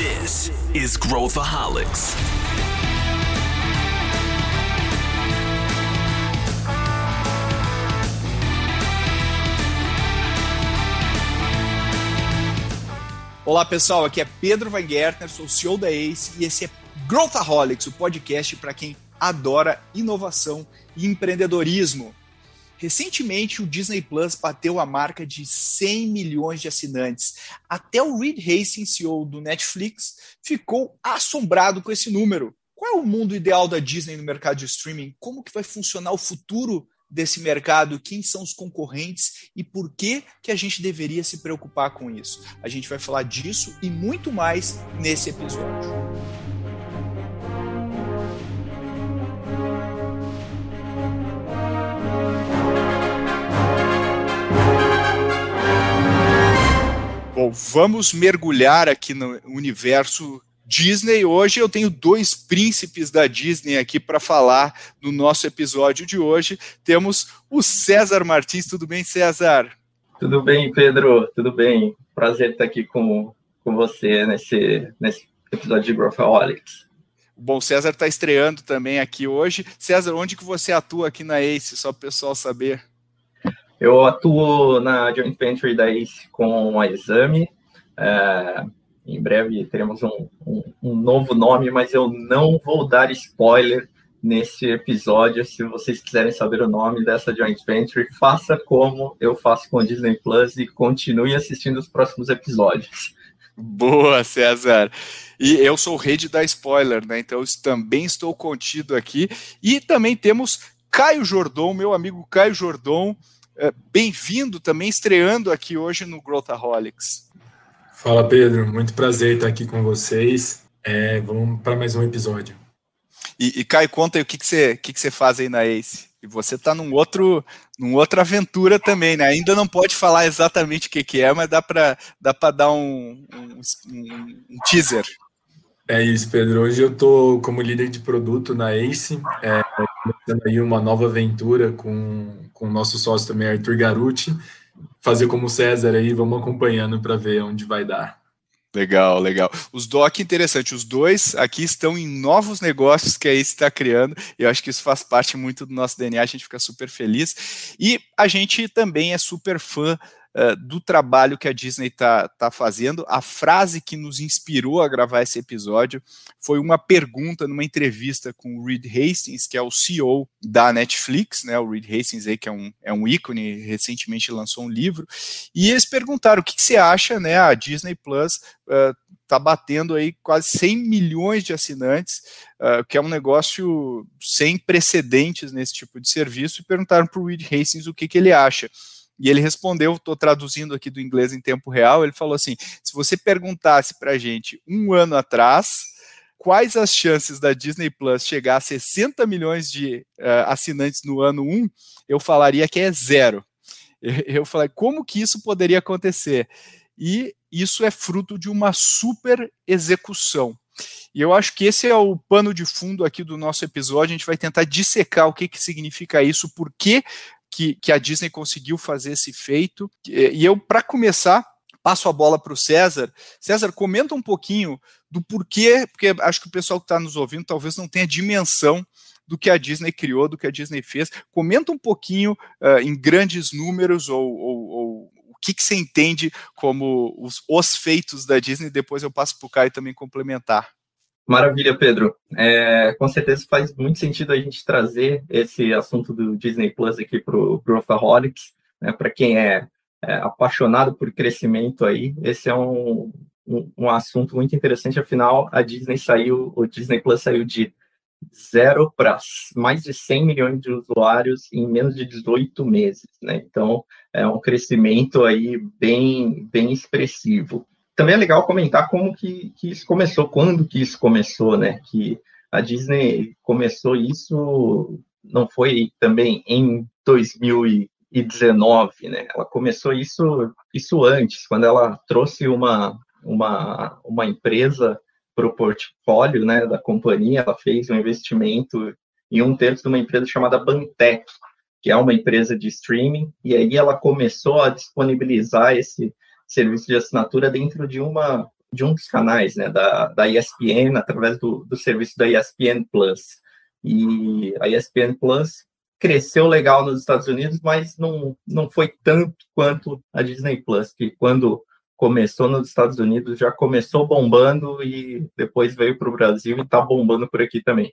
This is Growthaholics. Olá pessoal, aqui é Pedro Weingärtner, sou CEO da ACE e esse é Growthaholics, o podcast para quem adora inovação e empreendedorismo. Recentemente, o Disney Plus bateu a marca de 100 milhões de assinantes. Até o Reed Hastings, CEO do Netflix, ficou assombrado com esse número. Qual é o mundo ideal da Disney no mercado de streaming? Como que vai funcionar o futuro desse mercado? Quem são os concorrentes e por que que a gente deveria se preocupar com isso? A gente vai falar disso e muito mais nesse episódio. Bom, vamos mergulhar aqui no universo Disney. Hoje eu tenho dois príncipes da Disney aqui para falar no nosso episódio de hoje. Temos o César Martins. Tudo bem, César? Tudo bem, Pedro. Tudo bem. Prazer estar aqui com, com você nesse, nesse episódio de Growthaholics. Bom, César está estreando também aqui hoje. César, onde que você atua aqui na ACE, só para o pessoal saber? Eu atuo na joint venture da ACE com a Exame. É, em breve teremos um, um, um, novo nome, mas eu não vou dar spoiler nesse episódio. Se vocês quiserem saber o nome dessa joint venture, faça como eu faço com o Disney Plus e continue assistindo os próximos episódios. Boa, César. E eu sou o dar spoiler, né? Então eu também estou contido aqui. E também temos Caio Jordão, meu amigo Caio Jordão. É, bem-vindo também, estreando aqui hoje no Growthaholics. Fala, Pedro. Muito prazer estar aqui com vocês. É, vamos para mais um episódio. E, e Caio, conta aí o que, que, você, que, que você faz aí na Ace. E você está num outro, num outra aventura também, né? Ainda não pode falar exatamente o que, que é, mas dá para dá dar um, um, um, teaser. É isso, Pedro. Hoje eu estou como líder de produto na Ace, é, começando aí uma nova aventura com, com o nosso sócio também, Arthur Garuti. Fazer como o César aí, vamos acompanhando para ver onde vai dar. Legal, legal. Os doc interessante, os dois aqui estão em novos negócios que a Ace está criando. Eu acho que isso faz parte muito do nosso DNA, a gente fica super feliz. E a gente também é super fã uh, do trabalho que a Disney está tá fazendo. A frase que nos inspirou a gravar esse episódio foi uma pergunta numa entrevista com o Reed Hastings, que é o CEO da Netflix, né? O Reed Hastings aí, que é um, é um ícone, recentemente lançou um livro, e eles perguntaram o que, que você acha, né? A Disney Plus uh, batendo aí quase 100 milhões de assinantes, uh, que é um negócio sem precedentes nesse tipo de serviço, e perguntaram para o Reed Hastings o que, que ele acha. E ele respondeu, estou traduzindo aqui do inglês em tempo real, ele falou assim: se você perguntasse para a gente um ano atrás quais as chances da Disney Plus chegar a 60 milhões de uh, assinantes no ano 1, eu falaria que é zero. Eu falei, como que isso poderia acontecer? E isso é fruto de uma super execução. E eu acho que esse é o pano de fundo aqui do nosso episódio. A gente vai tentar dissecar o que, que significa isso, por que que, que a Disney conseguiu fazer esse feito. E eu, para começar, passo a bola para o César. César, comenta um pouquinho do porquê, porque acho que o pessoal que está nos ouvindo talvez não tenha dimensão do que a Disney criou, do que a Disney fez. Comenta um pouquinho uh, em grandes números ou, ou, ou o que, que, você entende como os, os, feitos da Disney. Depois eu passo para o Caio também complementar. Maravilha, Pedro. É, com certeza faz muito sentido a gente trazer esse assunto do Disney Plus aqui para o Growthaholics, né, para quem é, é, apaixonado por crescimento aí, esse é um, um, um, assunto muito interessante, afinal, a Disney saiu, o Disney Plus saiu de zero para mais de 100 milhões de usuários em menos de 18 meses, né? Então, é um crescimento aí bem, bem expressivo também é legal comentar como que, que isso começou, quando que isso começou, né? Que a Disney começou isso, não foi também em 2019, né? Ela começou isso, isso antes, quando ela trouxe uma, uma, uma empresa para o portfólio né, da companhia, ela fez um investimento em um terço de uma empresa chamada Bantec, que é uma empresa de streaming, e aí ela começou a disponibilizar esse serviço de assinatura dentro de uma de um dos canais, né, da, da ESPN, através do, do serviço da ESPN Plus. E a ESPN Plus cresceu legal nos Estados Unidos, mas não, não foi tanto quanto a Disney Plus, que quando começou nos Estados Unidos já começou bombando e depois veio para o Brasil e está bombando por aqui também.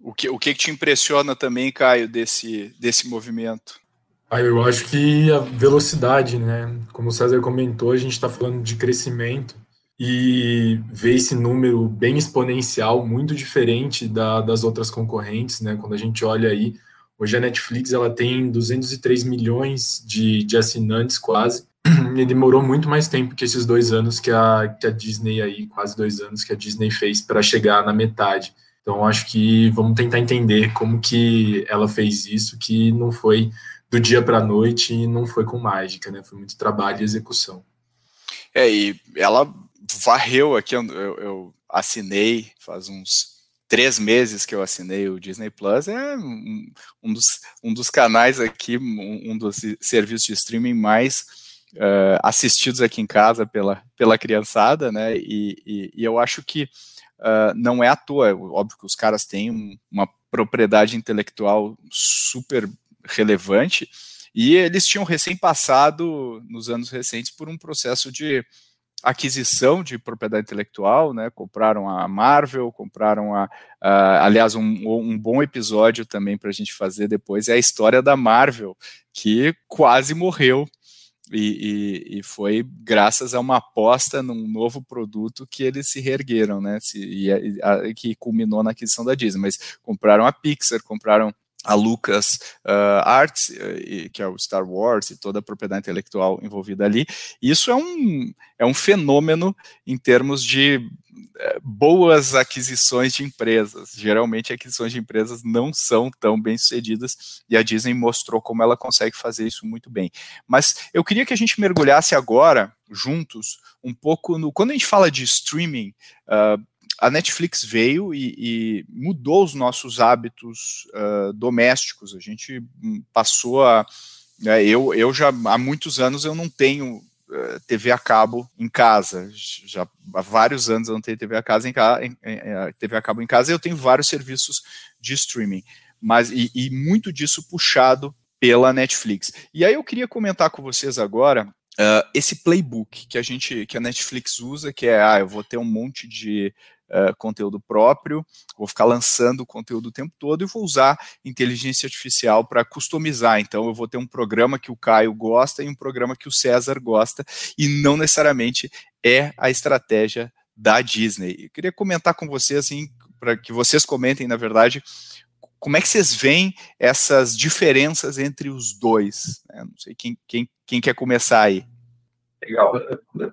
O que, o que te impressiona também, Caio, desse, desse movimento? Ah, eu acho que a velocidade, né? Como o César comentou, a gente está falando de crescimento e ver esse número bem exponencial, muito diferente da, das outras concorrentes, né? Quando a gente olha aí, hoje a Netflix ela tem 203 milhões de, de assinantes quase, e demorou muito mais tempo que esses dois anos que a, que a Disney aí, quase dois anos que a Disney fez para chegar na metade. Então acho que vamos tentar entender como que ela fez isso, que não foi do dia para a noite e não foi com mágica, né? Foi muito trabalho e execução. É, e ela varreu aqui, eu, eu assinei faz uns três meses que eu assinei o Disney Plus, é um, dos, um dos canais aqui, um, um dos serviços de streaming mais uh, assistidos aqui em casa pela, pela criançada, né? E, e, e eu acho que uh, não é à toa, óbvio que os caras têm uma propriedade intelectual super relevante, e eles tinham recém passado, nos anos recentes, por um processo de aquisição de propriedade intelectual, né? Compraram a Marvel, compraram a, a aliás, um, um, bom episódio também para a gente fazer depois é a história da Marvel, que quase morreu. E, e, e, foi graças a uma aposta num novo produto que eles se reergueram, né? Se, e, a, que culminou na aquisição da Disney. Mas compraram a Pixar, compraram a Lucas uh, Arts, uh, que é o Star Wars e toda a propriedade intelectual envolvida ali. Isso é um, é um fenômeno em termos de uh, boas aquisições de empresas. Geralmente, aquisições de empresas não são tão bem sucedidas e a Disney mostrou como ela consegue fazer isso muito bem. Mas eu queria que a gente mergulhasse agora, juntos, um pouco no. Quando a gente fala de streaming, uh, a Netflix veio e, e, mudou os nossos hábitos uh, domésticos. A gente hum, passou a. Né, eu, eu já há muitos anos eu não tenho uh, TV a cabo em casa. Já há vários anos eu não tenho TV a, casa em, em, em, TV a cabo em casa. Eu tenho vários serviços de streaming, mas e, e muito disso puxado pela Netflix. E aí eu queria comentar com vocês agora Uh, esse playbook que a gente que a Netflix usa, que é ah, eu vou ter um monte de uh, conteúdo próprio, vou ficar lançando conteúdo o tempo todo e vou usar inteligência artificial para customizar. Então, eu vou ter um programa que o Caio gosta e um programa que o César gosta, e não necessariamente é a estratégia da Disney. Eu queria comentar com vocês, assim, para que vocês comentem, na verdade, como é que vocês veem essas diferenças entre os dois? Né? Não sei quem, quem, quem quer começar aí. Legal.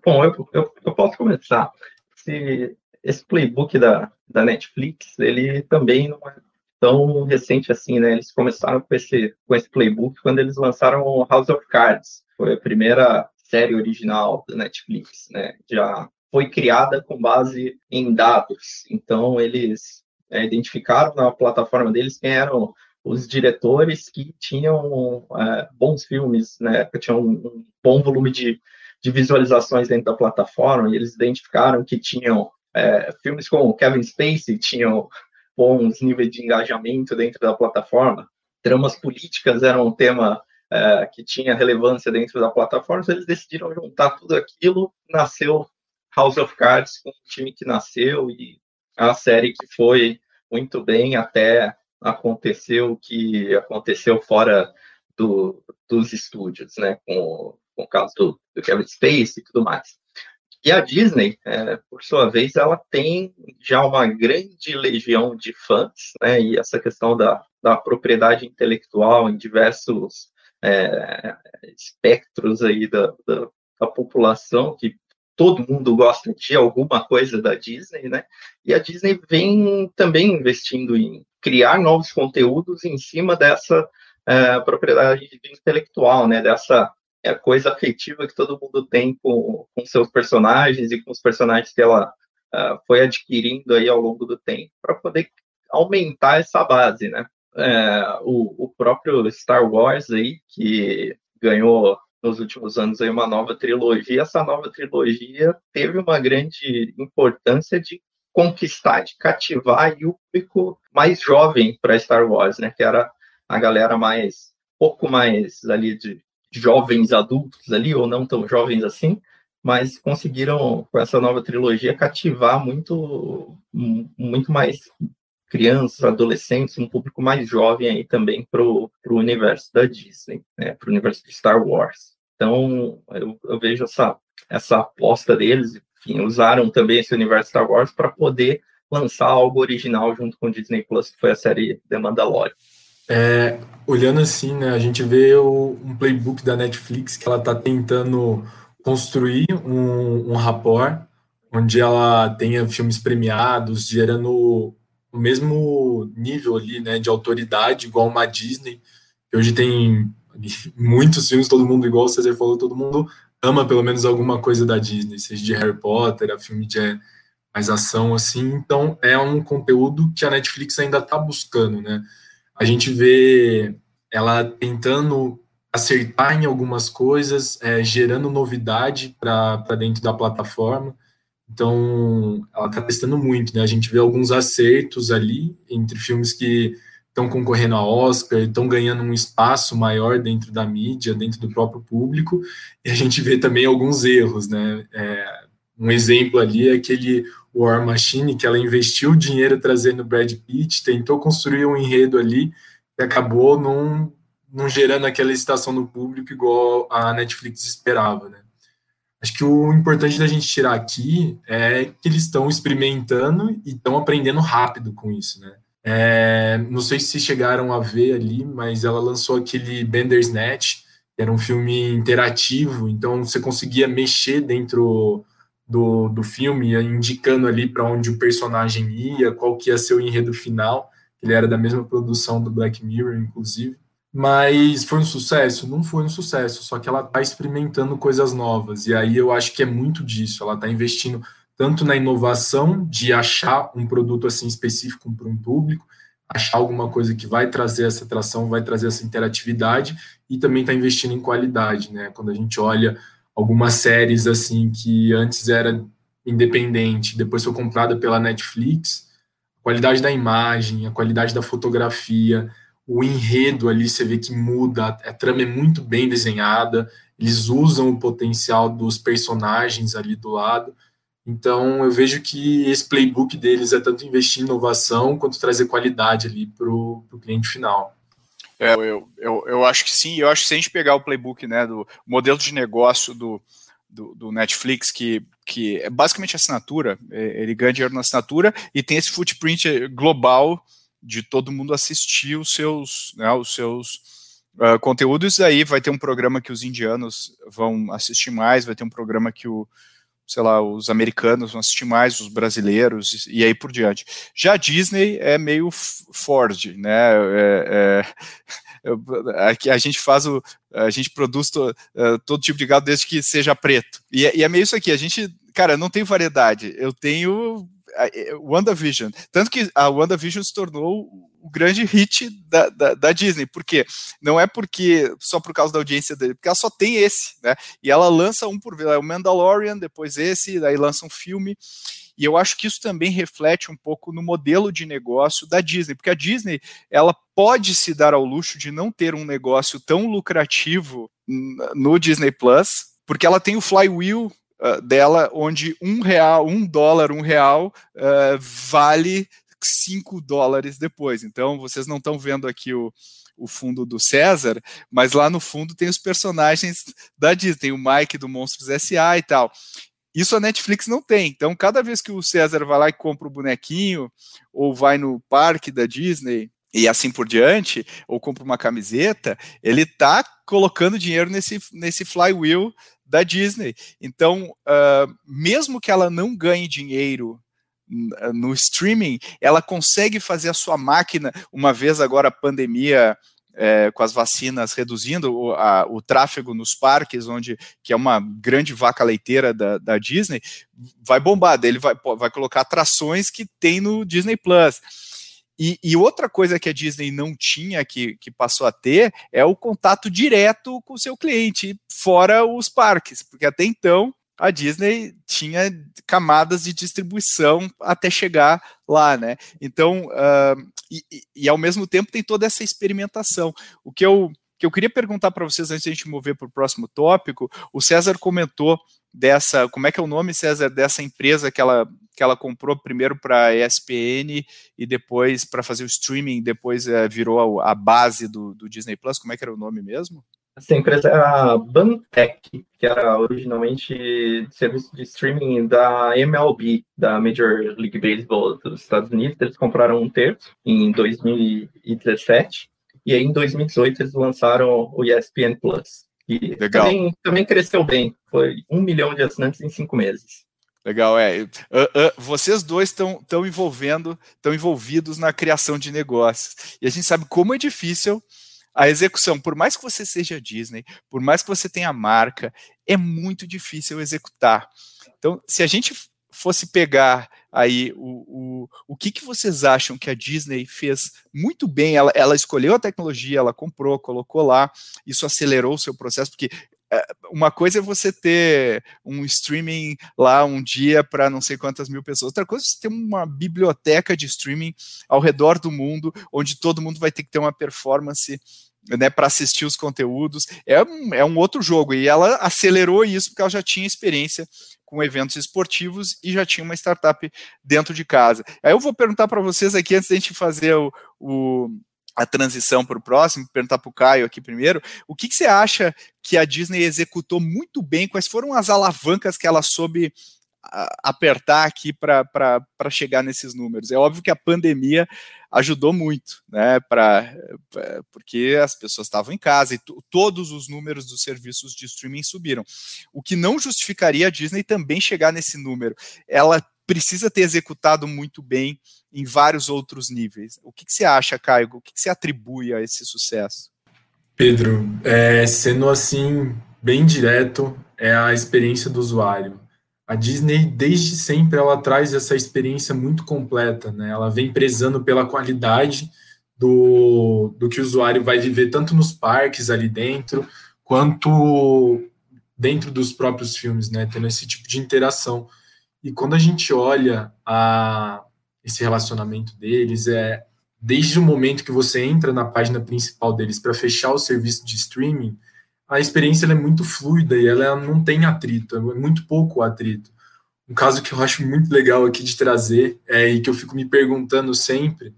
Bom, eu, eu, eu posso começar. Se esse playbook da, da Netflix, ele também não é tão recente assim, né? Eles começaram com esse, com esse playbook quando eles lançaram House of Cards. Foi a primeira série original da Netflix, né? Já foi criada com base em dados. Então, eles é, identificaram na plataforma deles quem eram os diretores que tinham é, bons filmes, né? Que tinham um bom volume de, de visualizações dentro da plataforma, e eles identificaram que tinham é, filmes com Kevin Spacey tinham bons níveis de engajamento dentro da plataforma. Tramas políticas eram um tema é, que tinha relevância dentro da plataforma. Eles decidiram juntar tudo aquilo. Nasceu House of Cards com o time que nasceu e a série que foi muito bem até aconteceu o que aconteceu fora do, dos estúdios, né? Com, com o caso do, do Kevin Spacey e tudo mais. E a Disney, é, por sua vez, ela tem já uma grande legião de fãs, né? E essa questão da, da propriedade intelectual em diversos é, espectros aí da, da, da, população, que todo mundo gosta de alguma coisa da Disney, né? E a Disney vem também investindo em criar novos conteúdos em cima dessa é, propriedade intelectual, né? Dessa é a coisa afetiva que todo mundo tem com, com seus personagens e com os personagens que ela uh, foi adquirindo aí ao longo do tempo para poder aumentar essa base, né? É, o, o, próprio Star Wars aí que ganhou nos últimos anos aí uma nova trilogia. Essa nova trilogia teve uma grande importância de conquistar, de cativar o público mais jovem para Star Wars, né? Que era a galera mais pouco mais ali de jovens adultos ali ou não tão jovens assim, mas conseguiram com essa nova trilogia cativar muito muito mais crianças, adolescentes, um público mais jovem aí também para o universo da Disney, né, para o universo de Star Wars. Então eu, eu vejo essa essa aposta deles enfim, usaram também esse universo Star Wars para poder lançar algo original junto com o Disney Plus, que foi a série The Mandalorian. É, olhando assim, né, a gente vê o, um playbook da Netflix que ela está tentando construir um, um rapport onde ela tenha filmes premiados, gerando o mesmo nível ali, né, de autoridade, igual uma Disney, que hoje tem muitos filmes, todo mundo, igual o César falou, todo mundo ama pelo menos alguma coisa da Disney, seja de Harry Potter, a filme de mais ação, assim. Então, é um conteúdo que a Netflix ainda está buscando, né? A gente vê ela tentando acertar em algumas coisas, é, gerando novidade para dentro da plataforma. Então, ela está testando muito, né? A gente vê alguns acertos ali entre filmes que estão concorrendo a Oscar, estão ganhando um espaço maior dentro da mídia, dentro do próprio público, e a gente vê também alguns erros, né? É, um exemplo ali é aquele War Machine, que ela investiu dinheiro trazendo Brad Pitt, tentou construir um enredo ali, e acabou não, não gerando aquela excitação no público igual a Netflix esperava, né? Acho que o importante da gente tirar aqui é que eles estão experimentando e estão aprendendo rápido com isso, né? É, não sei se chegaram a ver ali, mas ela lançou aquele Bandersnatch, que era um filme interativo, então você conseguia mexer dentro do, do filme, indicando ali para onde o personagem ia, qual que ia ser o enredo final. Ele era da mesma produção do Black Mirror, inclusive. Mas foi um sucesso? Não foi um sucesso, só que ela está experimentando coisas novas. E aí eu acho que é muito disso. Ela está investindo tanto na inovação de achar um produto assim específico para um público, achar alguma coisa que vai trazer essa atração, vai trazer essa interatividade e também está investindo em qualidade, né? Quando a gente olha algumas séries assim que antes era independente, depois foi comprada pela Netflix, a qualidade da imagem, a qualidade da fotografia, o enredo ali você vê que muda, a trama é muito bem desenhada, eles usam o potencial dos personagens ali do lado. Então, eu vejo que esse playbook deles é tanto investir em inovação quanto trazer qualidade ali para o cliente final. É, eu, eu, eu acho que sim, eu acho que se a gente pegar o playbook né, do modelo de negócio do, do, do, Netflix, que, que é basicamente assinatura, é, ele ganha dinheiro na assinatura e tem esse footprint global de todo mundo assistir os seus, né, os seus uh, conteúdos, aí vai ter um programa que os indianos vão assistir mais, vai ter um programa que o, sei lá, os americanos vão assistir mais, os brasileiros, e aí por diante. Já a Disney é meio Ford, né? É, é, aqui a gente faz o. A gente produz to, uh, todo tipo de gado desde que seja preto. E, é, e é meio isso aqui, a gente, cara, não tem variedade. Eu tenho WandaVision. Tanto que a WandaVision se tornou o grande hit da, da, da, Disney. Por quê? Não é porque só por causa da audiência dele, porque ela só tem esse, né? E ela lança um por vez, é o Mandalorian, depois esse, daí lança um filme. E eu acho que isso também reflete um pouco no modelo de negócio da Disney, porque a Disney ela pode se dar ao luxo de não ter um negócio tão lucrativo no Disney Plus, porque ela tem o flywheel uh, dela, onde um real, um dólar, um real uh, vale 5 dólares depois. Então, vocês não estão vendo aqui o, o fundo do César, mas lá no fundo tem os personagens da Disney, tem o Mike do Monstros S.A. e tal. Isso a Netflix não tem. Então, cada vez que o César vai lá e compra o bonequinho, ou vai no parque da Disney, e assim por diante, ou compra uma camiseta, ele está colocando dinheiro nesse, nesse flywheel da Disney. Então, uh, mesmo que ela não ganhe dinheiro no streaming, ela consegue fazer a sua máquina, uma vez agora a pandemia é, com as vacinas reduzindo o, a, o, tráfego nos parques, onde que é uma grande vaca leiteira da, da Disney, vai bombar, ele vai, vai colocar atrações que tem no Disney Plus. E, e, outra coisa que a Disney não tinha, que, que passou a ter, é o contato direto com o seu cliente, fora os parques, porque até então a Disney tinha camadas de distribuição até chegar lá, né? Então, uh, e, e, ao mesmo tempo tem toda essa experimentação. O que eu, que eu queria perguntar para vocês antes de a gente mover para o próximo tópico, o César comentou dessa, como é que é o nome, César, dessa empresa que ela, que ela comprou primeiro para ESPN e depois para fazer o streaming, depois uh, virou a, a base do, do Disney Plus, como é que era o nome mesmo? Essa empresa é a Bantech, que era originalmente serviço de streaming da MLB, da Major League Baseball dos Estados Unidos. Eles compraram um terço em 2017 e aí em 2018 eles lançaram o ESPN Plus. E Legal. Também, também cresceu bem, foi um milhão de assinantes em cinco meses. Legal, é. Uh, uh, vocês dois estão envolvendo, estão envolvidos na criação de negócios. E a gente sabe como é difícil a execução, por mais que você seja Disney, por mais que você tenha marca, é muito difícil executar. Então, se a gente fosse pegar aí o, o, o que, que vocês acham que a Disney fez muito bem, ela, ela escolheu a tecnologia, ela comprou, colocou lá, isso acelerou o seu processo, porque uma coisa é você ter um streaming lá um dia para não sei quantas mil pessoas, outra coisa é você ter uma biblioteca de streaming ao redor do mundo, onde todo mundo vai ter que ter uma performance né, para assistir os conteúdos. É um, é um outro jogo, e ela acelerou isso porque ela já tinha experiência com eventos esportivos e já tinha uma startup dentro de casa. Aí eu vou perguntar para vocês aqui, antes da gente fazer o, o a transição para o próximo, perguntar para o Caio aqui primeiro, o que, que, você acha que a Disney executou muito bem? Quais foram as alavancas que ela soube apertar aqui para chegar nesses números? É óbvio que a pandemia ajudou muito, né? Pra, porque as pessoas estavam em casa e todos os números dos serviços de streaming subiram. O que não justificaria a Disney também chegar nesse número. Ela precisa ter executado muito bem em vários outros níveis. O que, que você acha, Caio? O que, que você atribui a esse sucesso? Pedro, é, sendo assim bem direto, é a experiência do usuário. A Disney, desde sempre, ela traz essa experiência muito completa, né? Ela vem prezando pela qualidade do, do que o usuário vai viver, tanto nos parques ali dentro, quanto dentro dos próprios filmes, né? Tendo esse tipo de interação. E quando a gente olha a, esse relacionamento deles, é desde o momento que você entra na página principal deles para fechar o serviço de streaming, a experiência é muito fluida e ela não tem atrito, é muito pouco atrito. Um caso que eu acho muito legal aqui de trazer é, e que eu fico me perguntando sempre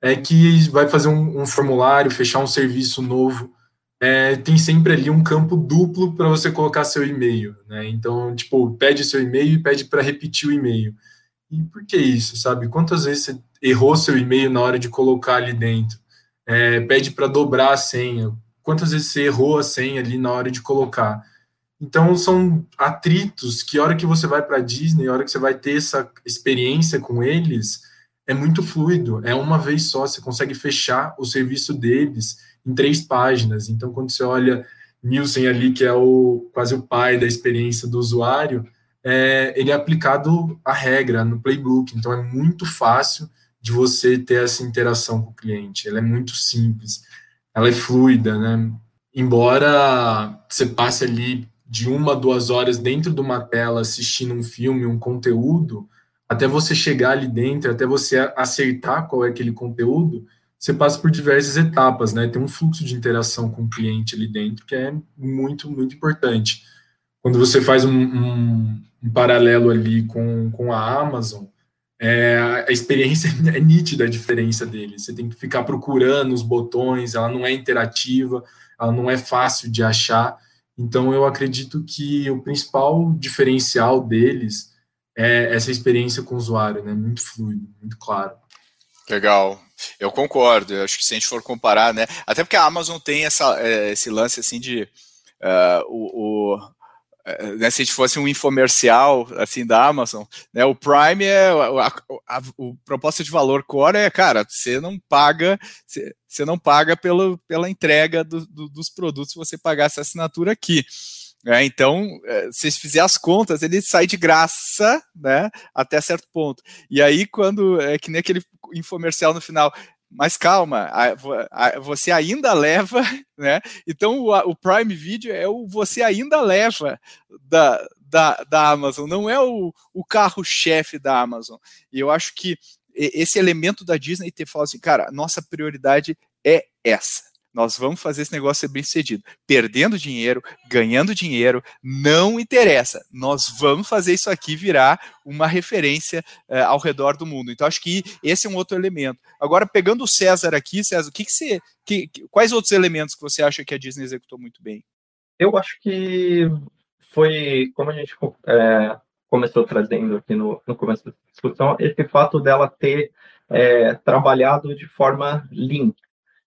é que vai fazer um, um formulário, fechar um serviço novo é, tem sempre ali um campo duplo para você colocar seu e-mail, né? Então, tipo, pede seu e-mail e pede para repetir o e-mail. E por que isso, sabe? Quantas vezes você errou seu e-mail na hora de colocar ali dentro? É, pede para dobrar a senha. Quantas vezes você errou a senha ali na hora de colocar? Então, são atritos que, hora que você vai para a Disney, hora que você vai ter essa experiência com eles, é muito fluido. É uma vez só, você consegue fechar o serviço deles em três páginas. Então, quando você olha Nielsen ali, que é o quase o pai da experiência do usuário, é, ele é aplicado a regra no playbook. Então, é muito fácil de você ter essa interação com o cliente. Ela é muito simples, ela é fluida, né? Embora você passe ali de uma, duas horas dentro de uma tela assistindo um filme, um conteúdo, até você chegar ali dentro, até você acertar qual é aquele conteúdo, você passa por diversas etapas, né? Tem um fluxo de interação com o cliente ali dentro que é muito, muito importante. Quando você faz um, um, um paralelo ali com, com a Amazon, é, a experiência é nítida a diferença dele. Você tem que ficar procurando os botões, ela não é interativa, ela não é fácil de achar. Então, eu acredito que o principal diferencial deles é essa experiência com o usuário, né? Muito fluido, muito claro. Legal. Eu concordo. Eu acho que se a gente for comparar, né? Até porque a Amazon tem essa, é, esse lance assim de uh, o, o é, né, se a gente fosse um infomercial assim da Amazon, né, o Prime é o proposta de valor core é, cara, você não paga, você, você não paga pelo, pela entrega do, do, dos produtos você pagar essa assinatura aqui. É, então, é, se fizer as contas, ele sai de graça, né, até certo ponto. E aí, quando é que nem aquele infomercial no final, mas calma, você ainda leva, né? Então o, Prime Video é o você ainda leva da, da, da Amazon, não é o, o carro-chefe da Amazon. E eu acho que esse elemento da Disney ter falado assim, cara, nossa prioridade é essa. Nós vamos fazer esse negócio ser bem sucedido. Perdendo dinheiro, ganhando dinheiro, não interessa. Nós vamos fazer isso aqui virar uma referência uh, ao redor do mundo. Então, acho que esse é um outro elemento. Agora, pegando o César aqui, César, o que, que você. Que, quais outros elementos que você acha que a Disney executou muito bem? Eu acho que foi, como a gente é, começou trazendo aqui no, no começo da discussão, esse fato dela ter é, trabalhado de forma lean,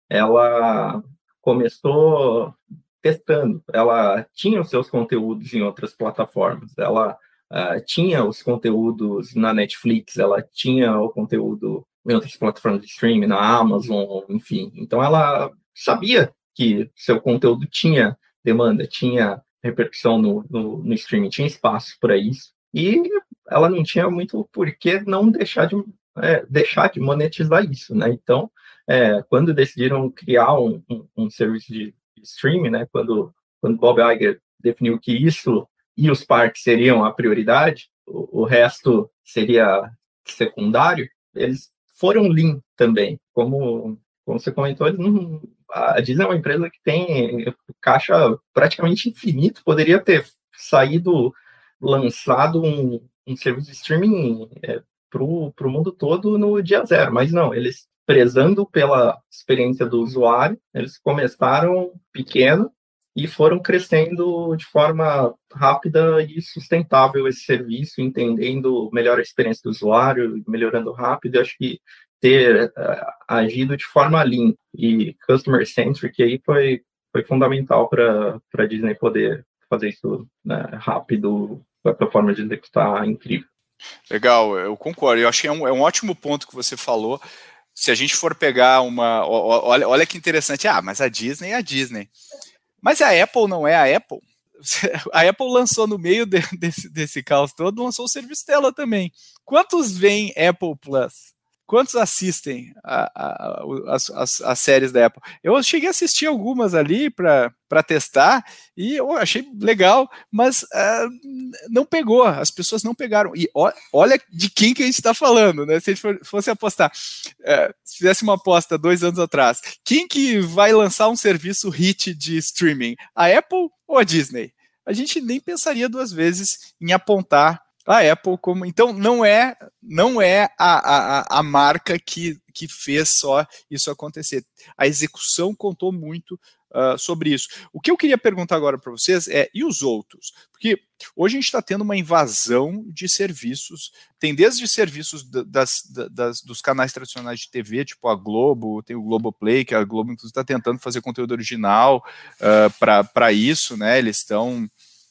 ela começou testando. Ela tinha os seus conteúdos em outras plataformas. Ela uh, tinha os conteúdos na Netflix, ela tinha o conteúdo em outras plataformas de streaming, na Amazon, enfim. Então ela sabia que seu conteúdo tinha demanda, tinha repercussão no, no, no streaming, tinha espaço para isso. E ela não tinha muito por que não deixar de, é, deixar de monetizar isso, né? Então, é, quando decidiram criar um, um, um serviço de, streaming, né, quando, quando Bob Iger definiu que isso e os parques seriam a prioridade, o, o resto seria secundário, eles foram lean também. Como, como você comentou, eles não, a Disney é uma empresa que tem caixa praticamente infinito, poderia ter saído, lançado um, um serviço de streaming é, para o mundo todo no dia zero, mas não, eles prezando pela experiência do usuário, eles começaram pequeno e foram crescendo de forma rápida e sustentável esse serviço, entendendo melhor a experiência do usuário, melhorando rápido. Eu acho que ter uh, agido de forma lean e customer centric aí foi, foi fundamental para a Disney poder fazer isso né, rápido, a forma de executar incrível. Legal, eu concordo. Eu acho que é um, é um ótimo ponto que você falou se a gente for pegar uma. Olha, olha que interessante. Ah, mas a Disney é a Disney. Mas a Apple não é a Apple. A Apple lançou no meio de, desse, desse caos todo, lançou o serviço dela também. Quantos vêm Apple Plus? Quantos assistem a, a, as, as, as, séries da Apple? Eu cheguei a assistir algumas ali para testar e eu achei legal, mas uh, não pegou, as pessoas não pegaram. E olha de quem que a gente está falando, né? Se a gente fosse apostar, uh, se fizesse uma aposta dois anos atrás, quem que vai lançar um serviço hit de streaming? A Apple ou a Disney? A gente nem pensaria duas vezes em apontar a Apple como então não é não é a, a, a marca que, que fez só isso acontecer. A execução contou muito uh, sobre isso. O que eu queria perguntar agora para vocês é e os outros? Porque hoje a gente está tendo uma invasão de serviços. Tem desde serviços das, das, dos canais tradicionais de TV, tipo a Globo, tem o Globoplay, que a Globo inclusive está tentando fazer conteúdo original uh, para isso, né? Eles estão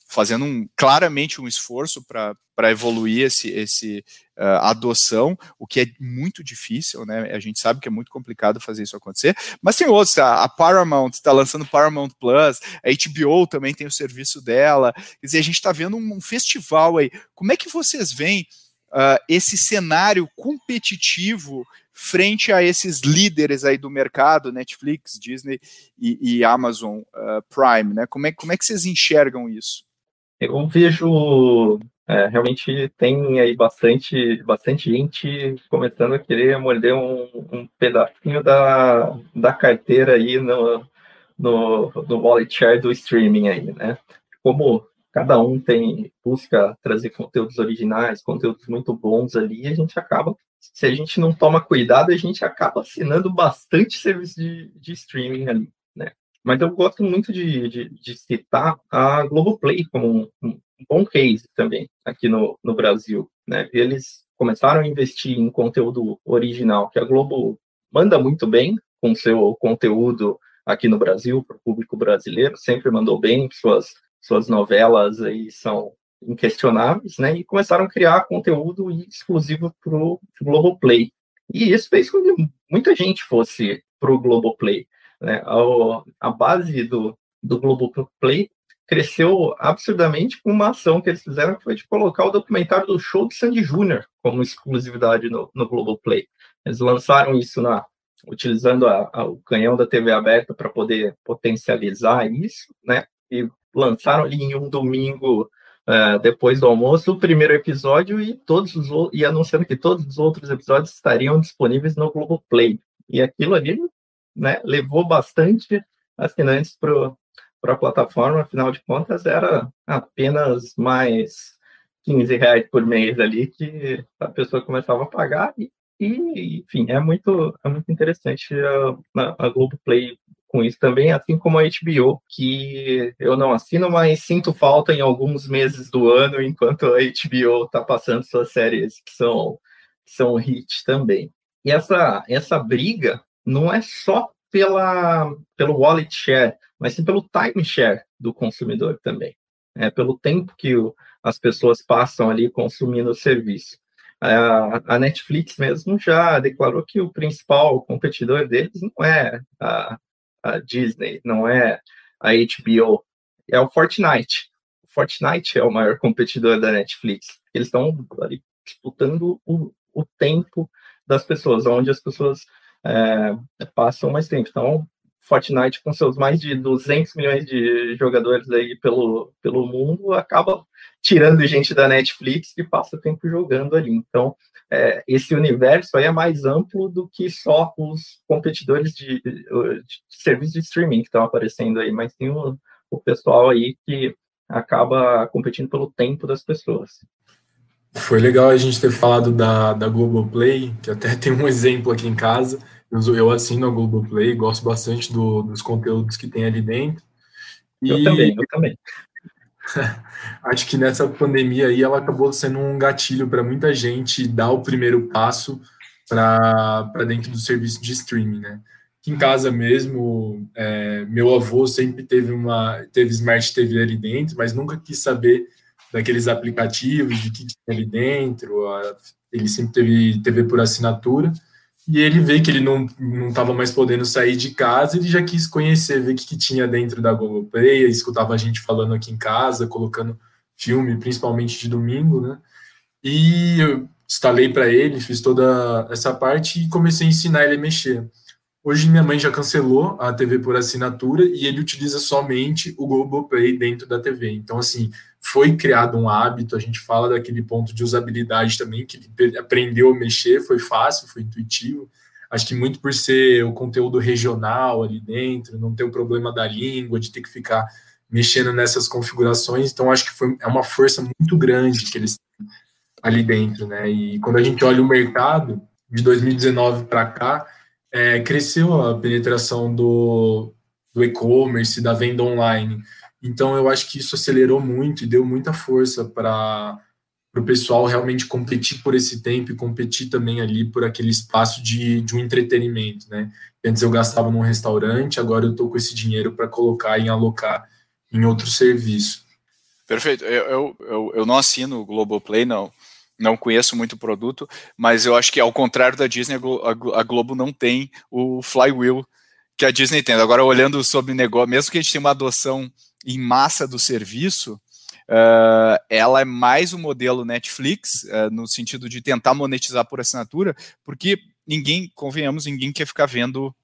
fazendo um, claramente um esforço para evoluir esse, esse uh, adoção, o que é muito difícil, né? A gente sabe que é muito complicado fazer isso acontecer, mas tem outros, a, a Paramount está lançando Paramount Plus, a HBO também tem o serviço dela, quer dizer, a gente está vendo um, um, festival aí. Como é que vocês veem uh, esse cenário competitivo frente a esses líderes aí do mercado, Netflix, Disney e, e Amazon uh, Prime, né? Como é, como é que vocês enxergam isso? Eu vejo é, realmente tem aí bastante, bastante gente começando a querer morder um, um pedacinho da, da carteira aí no, no, no wallet share do streaming aí, né? Como cada um tem busca trazer conteúdos originais, conteúdos muito bons ali, a gente acaba, se a gente não toma cuidado, a gente acaba assinando bastante serviço de, de streaming ali. Mas eu gosto muito de, de, de citar a Globoplay como um, um, bom case também aqui no, no Brasil. Né? Eles começaram a investir em conteúdo original, que a Globo manda muito bem com seu conteúdo aqui no Brasil, para o público brasileiro, sempre mandou bem, suas, suas novelas aí são inquestionáveis, né? E começaram a criar conteúdo exclusivo para o Globoplay. E isso fez com que muita gente fosse para o Globoplay. Né? A, a base do, do Globoplay cresceu absurdamente com uma ação que eles fizeram, que foi de colocar o documentário do show de Sandy Júnior como exclusividade no, no Globoplay. Eles lançaram isso na, utilizando a, a, o canhão da TV aberta para poder potencializar isso, né? E lançaram ali em um domingo uh, depois do almoço o primeiro episódio e todos os e anunciando que todos os outros episódios estariam disponíveis no Globoplay. E aquilo ali, né, levou bastante assinantes para a plataforma, afinal de contas, era apenas mais 15 reais por mês ali que a pessoa começava a pagar e, e enfim, é muito, é muito interessante a, a Globoplay com isso também, assim como a HBO, que eu não assino, mas sinto falta em alguns meses do ano, enquanto a HBO está passando suas séries que são, são hit também. E essa, essa briga não é só pela, pelo wallet share, mas sim pelo timeshare do consumidor também, é, pelo tempo que o, as pessoas passam ali consumindo o serviço. A, a, Netflix mesmo já declarou que o principal competidor deles não é a, a Disney, não é a HBO, é o Fortnite. O Fortnite é o maior competidor da Netflix. Eles estão disputando o, o tempo das pessoas, onde as pessoas é, passam mais tempo. Então, Fortnite, com seus mais de 200 milhões de jogadores aí pelo, pelo mundo, acaba tirando gente da Netflix que passa tempo jogando ali. Então, é, esse universo aí é mais amplo do que só os competidores de, de, de serviços de streaming que estão aparecendo aí, mas tem o, o pessoal aí que acaba competindo pelo tempo das pessoas. Foi legal a gente ter falado da, da Globoplay, que até tem um exemplo aqui em casa. Eu, eu assino a Globoplay, gosto bastante do, dos conteúdos que tem ali dentro. E eu também, eu também. acho que nessa pandemia aí ela acabou sendo um gatilho para muita gente dar o primeiro passo para dentro do serviço de streaming, né? Aqui em casa mesmo, é, meu avô sempre teve uma teve Smart TV ali dentro, mas nunca quis saber daqueles aplicativos, de que tinha ali dentro. Ele sempre teve TV por assinatura e ele vê que ele não estava mais podendo sair de casa, ele já quis conhecer, ver o que, que tinha dentro da Globoplay, escutava a gente falando aqui em casa, colocando filme, principalmente de domingo, né? E eu instalei para ele, fiz toda essa parte e comecei a ensinar ele a mexer. Hoje minha mãe já cancelou a TV por assinatura e ele utiliza somente o Globoplay dentro da TV. Então, assim, foi criado um hábito, a gente fala daquele ponto de usabilidade também, que ele aprendeu a mexer, foi fácil, foi intuitivo. Acho que muito por ser o conteúdo regional ali dentro, não ter o problema da língua, de ter que ficar mexendo nessas configurações, então acho que foi, é uma força muito grande que eles têm ali dentro, né? E quando a gente olha o mercado, de 2019 para cá, é, cresceu a penetração do, do e-commerce, da venda online. Então, eu acho que isso acelerou muito e deu muita força para o pessoal realmente competir por esse tempo e competir também ali por aquele espaço de, de um entretenimento, né? Antes eu gastava num restaurante, agora eu estou com esse dinheiro para colocar e alocar em outro serviço. Perfeito. Eu, eu, eu, eu não assino o Globoplay, não. Não conheço muito o produto, mas eu acho que ao contrário da Disney, a Globo não tem o flywheel que a Disney tem. Agora, olhando sobre negócio, mesmo que a gente tenha uma adoção em massa do serviço, uh, ela é mais um modelo Netflix, uh, no sentido de tentar monetizar por assinatura, porque ninguém, convenhamos, ninguém quer ficar vendo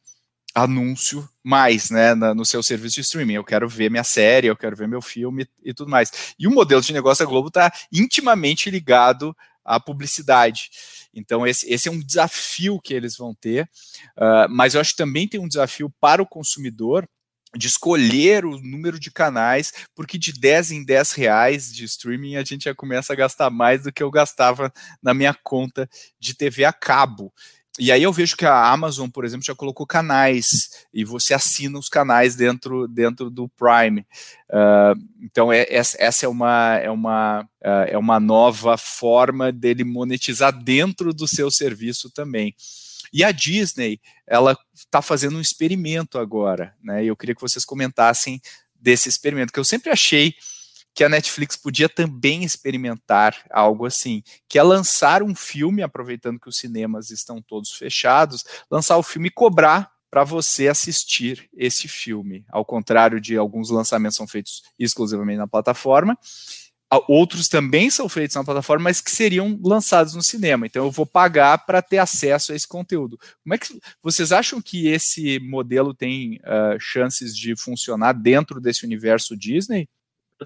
anúncio mais, né, no seu serviço de streaming. Eu quero ver minha série, eu quero ver meu filme e tudo mais. E o modelo de negócio da Globo está intimamente ligado à publicidade. Então, esse, esse, é um desafio que eles vão ter, uh, mas eu acho que também tem um desafio para o consumidor, de escolher o número de canais, porque de 10 em 10 reais de streaming a gente já começa a gastar mais do que eu gastava na minha conta de TV a cabo. E aí eu vejo que a Amazon, por exemplo, já colocou canais e você assina os canais dentro, dentro do Prime. Uh, então é, essa é uma, é, uma, uh, é uma nova forma dele monetizar dentro do seu serviço também. E a Disney, ela está fazendo um experimento agora, né? Eu queria que vocês comentassem desse experimento, que eu sempre achei que a Netflix podia também experimentar algo assim, que é lançar um filme, aproveitando que os cinemas estão todos fechados, lançar o filme e cobrar para você assistir esse filme. Ao contrário de alguns lançamentos são feitos exclusivamente na plataforma, outros também são feitos na plataforma, mas que seriam lançados no cinema. Então eu vou pagar para ter acesso a esse conteúdo. Como é que vocês acham que esse modelo tem uh, chances de funcionar dentro desse universo Disney?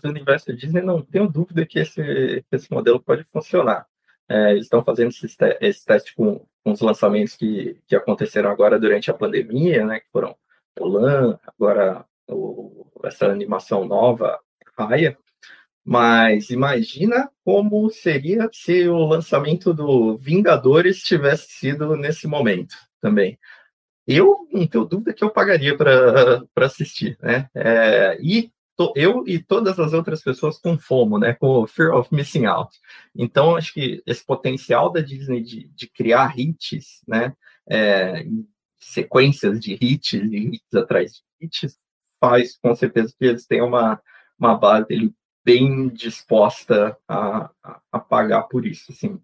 No universo Disney, não tenho dúvida que esse, esse modelo pode funcionar. É, eles estão fazendo esse, esse teste com, com, os lançamentos que, que aconteceram agora durante a pandemia, né, que foram o LAN, agora o, essa animação nova, Raya. Mas imagina como seria se o lançamento do Vingadores tivesse sido nesse momento também. Eu não tenho dúvida que eu pagaria para assistir, né? É, e eu e todas as outras pessoas com FOMO, né? Com Fear of Missing Out. Então, acho que esse potencial da Disney de, de criar hits, né? É, sequências de hits, de hits atrás de hits, faz com certeza que eles tenham uma, uma base ali bem disposta a, a, pagar por isso, sim.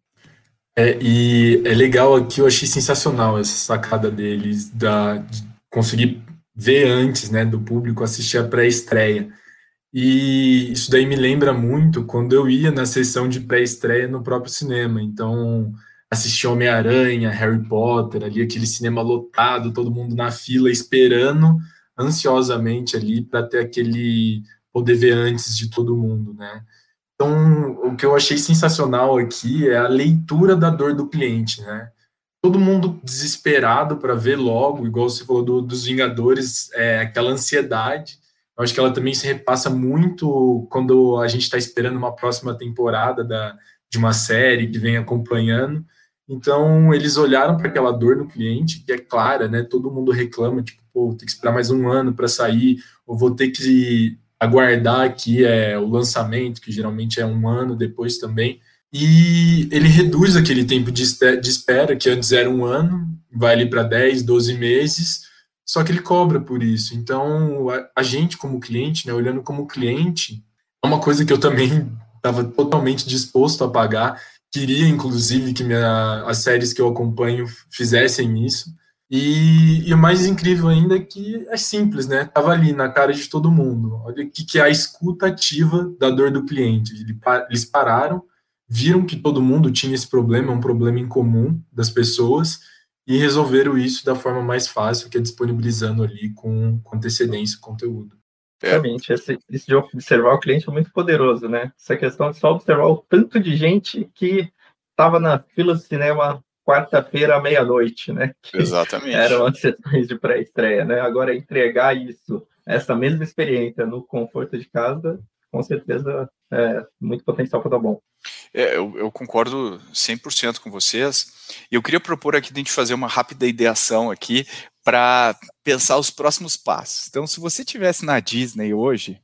É, e é legal aqui, eu achei sensacional essa sacada deles, da, de conseguir ver antes, né, do público assistir a pré-estreia. E isso daí me lembra muito quando eu ia na sessão de pré-estreia no próprio cinema. Então, assistir Homem-Aranha, Harry Potter, ali aquele cinema lotado, todo mundo na fila esperando ansiosamente ali para ter aquele poder ver antes de todo mundo, né? Então, o que eu achei sensacional aqui é a leitura da dor do cliente, né? Todo mundo desesperado para ver logo, igual você falou do, dos Vingadores, é, aquela ansiedade eu acho que ela também se repassa muito quando a gente está esperando uma próxima temporada da, de uma série que vem acompanhando. Então, eles olharam para aquela dor no cliente, que é clara, né? Todo mundo reclama, tipo, pô, tem que esperar mais um ano para sair, ou vou ter que aguardar aqui é, o lançamento, que geralmente é um ano depois também. E ele reduz aquele tempo de espera, que antes era um ano, vai ali para 10, 12 meses, só que ele cobra por isso. Então, a, a gente como cliente, né, olhando como cliente, é uma coisa que eu também estava totalmente disposto a pagar. Queria, inclusive, que minha, as séries que eu acompanho fizessem isso. E, e, o mais incrível ainda é que é simples, né? Tava ali na cara de todo mundo. Olha o que, que é a escuta ativa da dor do cliente. Eles pararam, viram que todo mundo tinha esse problema, um problema em comum das pessoas, e resolveram isso da forma mais fácil, que é disponibilizando ali com, com antecedência o conteúdo. Realmente, esse, esse de observar o cliente é muito poderoso, né? Essa questão de só observar o tanto de gente que estava na fila do cinema quarta-feira à meia-noite, né? Que Exatamente. Eram as sessões de pré-estreia, né? Agora, entregar isso, essa mesma experiência no conforto de casa, com certeza é muito potencial para dar bom. É, eu, eu, concordo 100% com vocês. E eu queria propor aqui a gente fazer uma rápida ideação aqui para pensar os próximos passos. Então, se você tivesse na Disney hoje,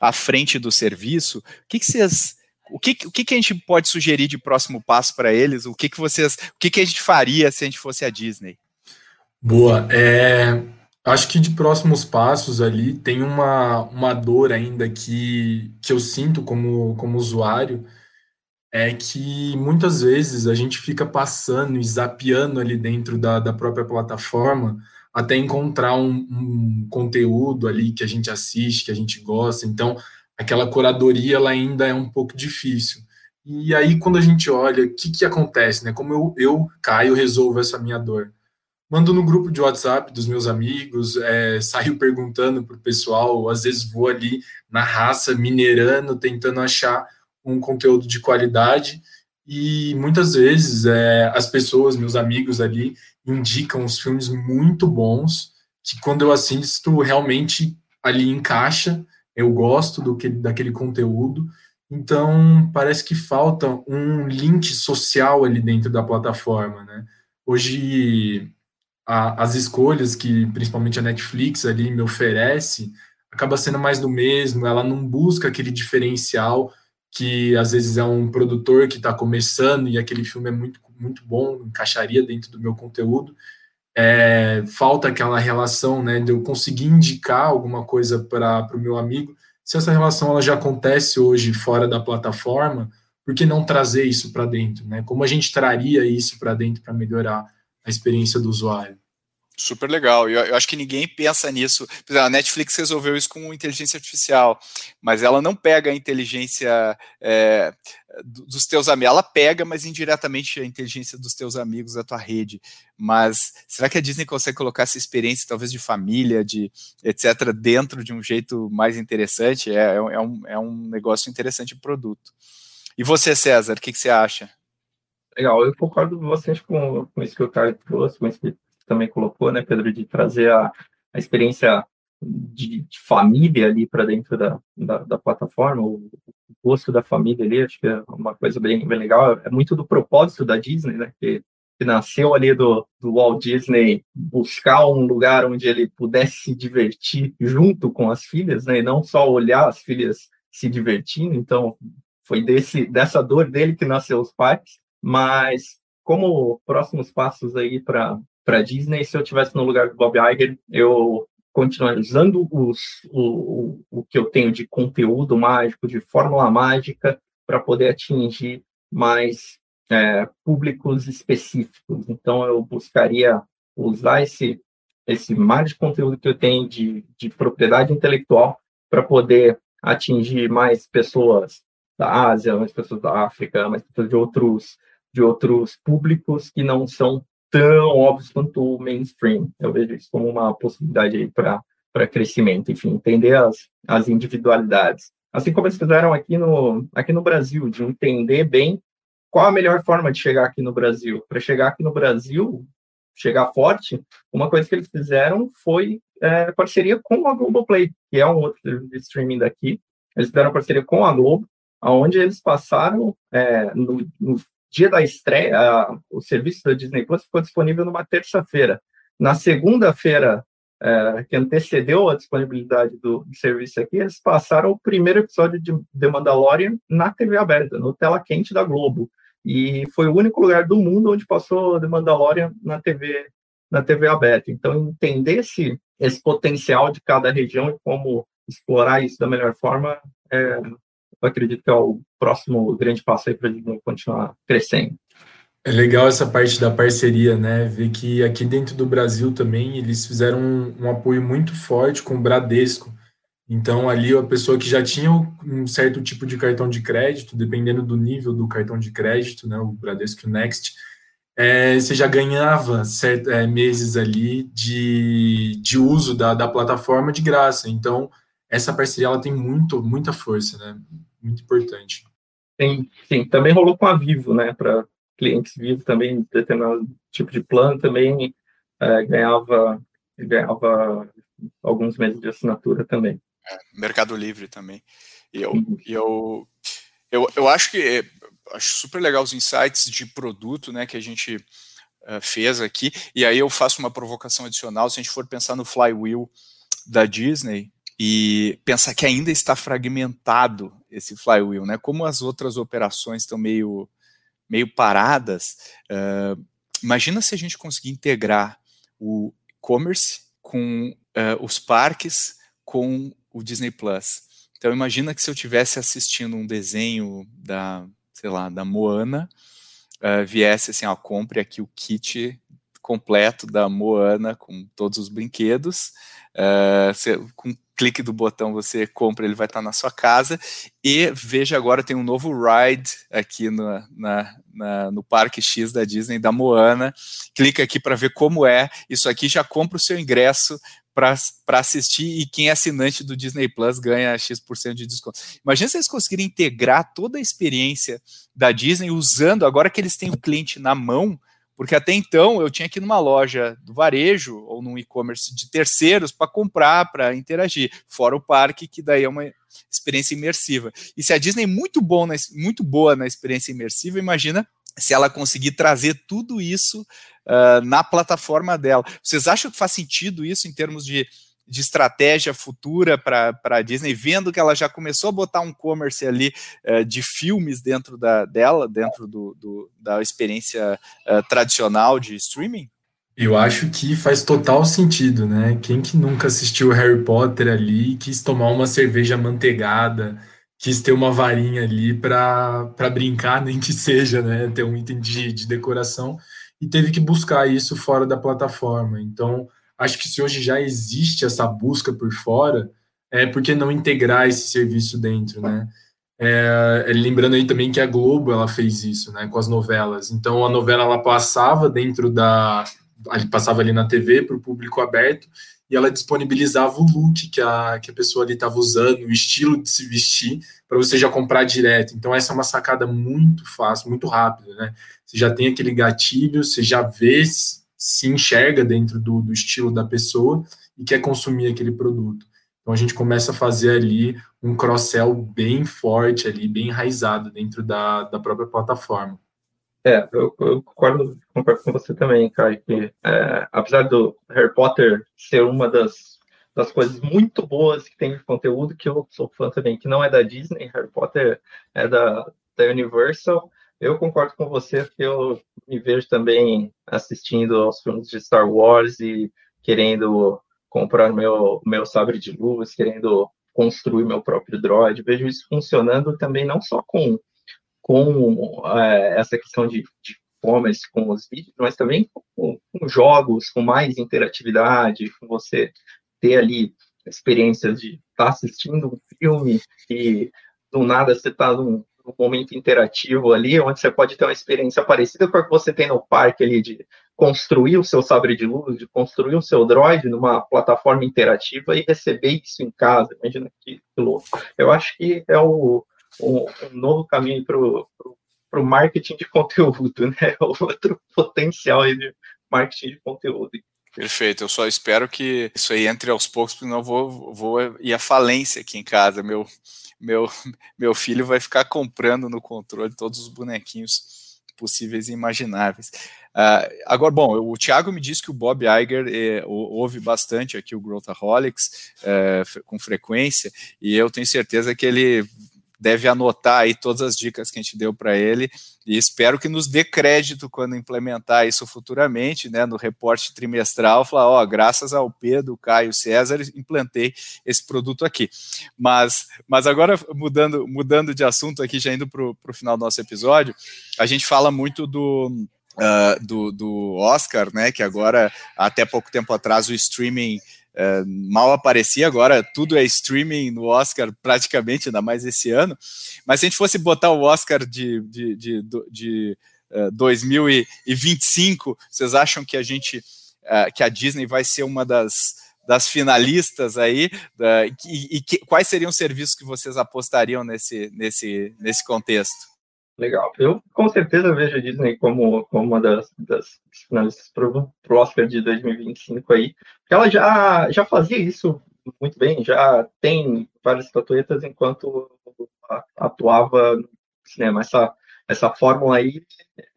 à frente do serviço, o que, que vocês o que, o que, que a gente pode sugerir de próximo passo para eles? O que, que vocês, o que, que a gente faria se a gente fosse a Disney? Boa. É, Acho que de próximos passos ali tem uma, uma dor ainda que, que eu sinto como, como usuário, é que muitas vezes a gente fica passando e zapeando ali dentro da, da própria plataforma até encontrar um, um conteúdo ali que a gente assiste, que a gente gosta. Então, aquela curadoria ela ainda é um pouco difícil. E aí, quando a gente olha, o que, que acontece, né? Como eu, eu, Caio, resolvo essa minha dor? mando no grupo de WhatsApp dos meus amigos, é, saio perguntando para o pessoal, às vezes vou ali na raça, minerando, tentando achar um conteúdo de qualidade, e muitas vezes é, as pessoas, meus amigos ali, indicam os filmes muito bons, que quando eu assisto, realmente ali encaixa, eu gosto do que, daquele conteúdo, então parece que falta um link social ali dentro da plataforma, né? Hoje a, as escolhas que principalmente a Netflix ali me oferece acaba sendo mais do mesmo, ela não busca aquele diferencial que às vezes é um produtor que está começando e aquele filme é muito, muito bom, encaixaria dentro do meu conteúdo. É, falta aquela relação né, de eu conseguir indicar alguma coisa para o meu amigo. Se essa relação ela já acontece hoje fora da plataforma, por que não trazer isso para dentro? Né? Como a gente traria isso para dentro para melhorar a experiência do usuário? Super legal. Eu, eu, acho que ninguém pensa nisso. A Netflix resolveu isso com inteligência artificial, mas ela não pega a inteligência é, dos teus amigos. Ela pega, mas indiretamente a inteligência dos teus amigos da tua rede. Mas será que a Disney consegue colocar essa experiência, talvez de família, de etc., dentro de um jeito mais interessante? É, é, é um, é um negócio interessante produto. E você, César, o que, que você acha? Legal, eu concordo bastante com, com isso que o Caio trouxe, com também colocou, né, Pedro, de trazer a, a experiência de, de, família ali para dentro da, da, da, plataforma, o, o gosto da família ali, acho que é uma coisa bem, bem legal. É muito do propósito da Disney, né, que, que nasceu ali do, do Walt Disney buscar um lugar onde ele pudesse se divertir junto com as filhas, né, e não só olhar as filhas se divertindo. Então, foi desse, dessa dor dele que nasceu os parques, mas como próximos passos aí para para Disney, se eu tivesse no lugar do Bob Iger, eu continuaria usando os, o, o, o que eu tenho de conteúdo mágico, de fórmula mágica, para poder atingir mais é, públicos específicos. Então, eu buscaria usar esse, esse mar de conteúdo que eu tenho de, de propriedade intelectual para poder atingir mais pessoas da Ásia, mais pessoas da África, mais pessoas de outros, de outros públicos que não são tão óbvios quanto o mainstream. Eu vejo isso como uma possibilidade aí para crescimento, enfim, entender as, as individualidades. Assim como eles fizeram aqui no, aqui no Brasil, de entender bem qual a melhor forma de chegar aqui no Brasil. Para chegar aqui no Brasil, chegar forte, uma coisa que eles fizeram foi é, parceria com a Globoplay, que é um outro de streaming daqui. Eles fizeram parceria com a Globo, onde eles passaram é, no, no, dia da estreia, o serviço da Disney Plus ficou disponível numa terça-feira. Na segunda-feira, é, que antecedeu a disponibilidade do, do, serviço aqui, eles passaram o primeiro episódio de The Mandalorian na TV aberta, no tela quente da Globo. E foi o único lugar do mundo onde passou The Mandalorian na TV, na TV aberta. Então, entender esse, esse potencial de cada região e como explorar isso da melhor forma é, acredito que é o próximo grande passo para a gente continuar crescendo. É legal essa parte da parceria, né? Ver que aqui dentro do Brasil também eles fizeram um, um, apoio muito forte com o Bradesco. Então, ali a pessoa que já tinha um certo tipo de cartão de crédito, dependendo do nível do cartão de crédito, né? O Bradesco Next, é, você já ganhava certo, é, meses ali de, de uso da, da plataforma de graça. Então, essa parceria ela tem muito, muita força, né? Muito importante. Sim, sim. Também rolou com a Vivo, né? Para clientes Vivo também, determinado tipo de plano também é, ganhava, ganhava alguns meses de assinatura também. É, Mercado Livre também. E eu, uhum. eu, eu, eu acho que acho super legal os insights de produto, né, que a gente uh, fez aqui. E aí eu faço uma provocação adicional. Se a gente for pensar no flywheel da Disney, e pensar que ainda está fragmentado esse flywheel, né? Como as outras operações estão meio, meio paradas, uh, imagina se a gente conseguir integrar o e-commerce com uh, os parques com o Disney Plus. Então imagina que se eu tivesse assistindo um desenho da, sei lá, da Moana, uh, viesse assim, ó, compre aqui o kit completo da Moana com todos os brinquedos, uh, com clique do botão você compra, ele vai estar na sua casa. E veja agora, tem um novo ride aqui no, na, na, no Parque X da Disney, da Moana. Clica aqui para ver como é. Isso aqui já compra o seu ingresso para assistir e quem é assinante do Disney Plus ganha X% de desconto. Imagina se eles conseguirem integrar toda a experiência da Disney usando, agora que eles têm o cliente na mão, porque até então eu tinha que ir numa loja do varejo ou num e-commerce de terceiros para comprar, para interagir, fora o parque, que daí é uma experiência imersiva. E se a Disney é muito, bom na, muito boa na experiência imersiva, imagina se ela conseguir trazer tudo isso uh, na plataforma dela. Vocês acham que faz sentido isso em termos de de estratégia futura para a Disney, vendo que ela já começou a botar um commerce ali uh, de filmes dentro da, dela, dentro do, do da experiência uh, tradicional de streaming? Eu acho que faz total sentido, né? Quem que nunca assistiu Harry Potter ali quis tomar uma cerveja manteigada, quis ter uma varinha ali para brincar, nem que seja, né? Ter um item de, de decoração e teve que buscar isso fora da plataforma. Então, acho que se hoje já existe essa busca por fora, é porque não integrar esse serviço dentro, né? É, é, lembrando aí também que a Globo ela fez isso, né, com as novelas. Então a novela ela passava dentro da, passava ali na TV para o público aberto e ela disponibilizava o look que a, que a pessoa ali estava usando, o estilo de se vestir, para você já comprar direto. Então, essa é uma sacada muito fácil, muito rápida, né? Você já tem aquele gatilho, você já vê, se enxerga dentro do, do estilo da pessoa e quer consumir aquele produto. Então, a gente começa a fazer ali um cross-sell bem forte ali, bem enraizado dentro da, da própria plataforma. É, eu, eu concordo, concordo, com você também, cara, que é, apesar do Harry Potter ser uma das, das coisas muito boas que tem de conteúdo, que eu sou fã também, que não é da Disney, Harry Potter é da, da Universal, eu concordo com você eu me vejo também assistindo aos filmes de Star Wars e querendo comprar meu, meu sabre de luz, querendo construir meu próprio droid. Vejo isso funcionando também não só com com é, essa questão de, de com os vídeos, mas também com, com, jogos, com mais interatividade, com você ter ali experiências de estar tá assistindo um filme e do nada você está num, num, momento interativo ali, onde você pode ter uma experiência parecida com a que você tem no parque ali, de construir o seu sabre de luz, de construir o seu droid numa plataforma interativa e receber isso em casa. Imagina que louco. Eu acho que é o, um, um novo caminho para o marketing de conteúdo, né? Outro potencial de marketing de conteúdo. Perfeito, eu só espero que isso aí entre aos poucos, porque não vou, vou ir à falência aqui em casa. Meu, meu, meu filho vai ficar comprando no controle todos os bonequinhos possíveis e imagináveis. Uh, agora, bom, o Thiago me disse que o Bob Iger eh, ouve bastante aqui o Growthaholics eh, com frequência, e eu tenho certeza que ele deve anotar aí todas as dicas que a gente deu para ele e espero que nos dê crédito quando implementar isso futuramente, né, no reporte trimestral, falar, ó, graças ao Pedro, Caio, César, implantei esse produto aqui. Mas, mas agora mudando, mudando de assunto aqui, já indo para o final do nosso episódio, a gente fala muito do Uh, do, do Oscar, né? Que agora, até pouco tempo atrás, o streaming é, mal aparecia, agora tudo é streaming no Oscar, praticamente, ainda mais esse ano. Mas se a gente fosse botar o Oscar de, de, de, de uh, 2025, vocês acham que a gente, uh, que a Disney vai ser uma das, das finalistas aí? Uh, e, e que, quais seriam os serviços que vocês apostariam nesse, nesse, nesse contexto? Legal. Eu com certeza vejo a Disney como, como uma das, das finalistas para o Oscar de 2025 aí. Porque ela já, já fazia isso muito bem, já tem várias estatuetas enquanto atuava no cinema. Essa, essa fórmula aí,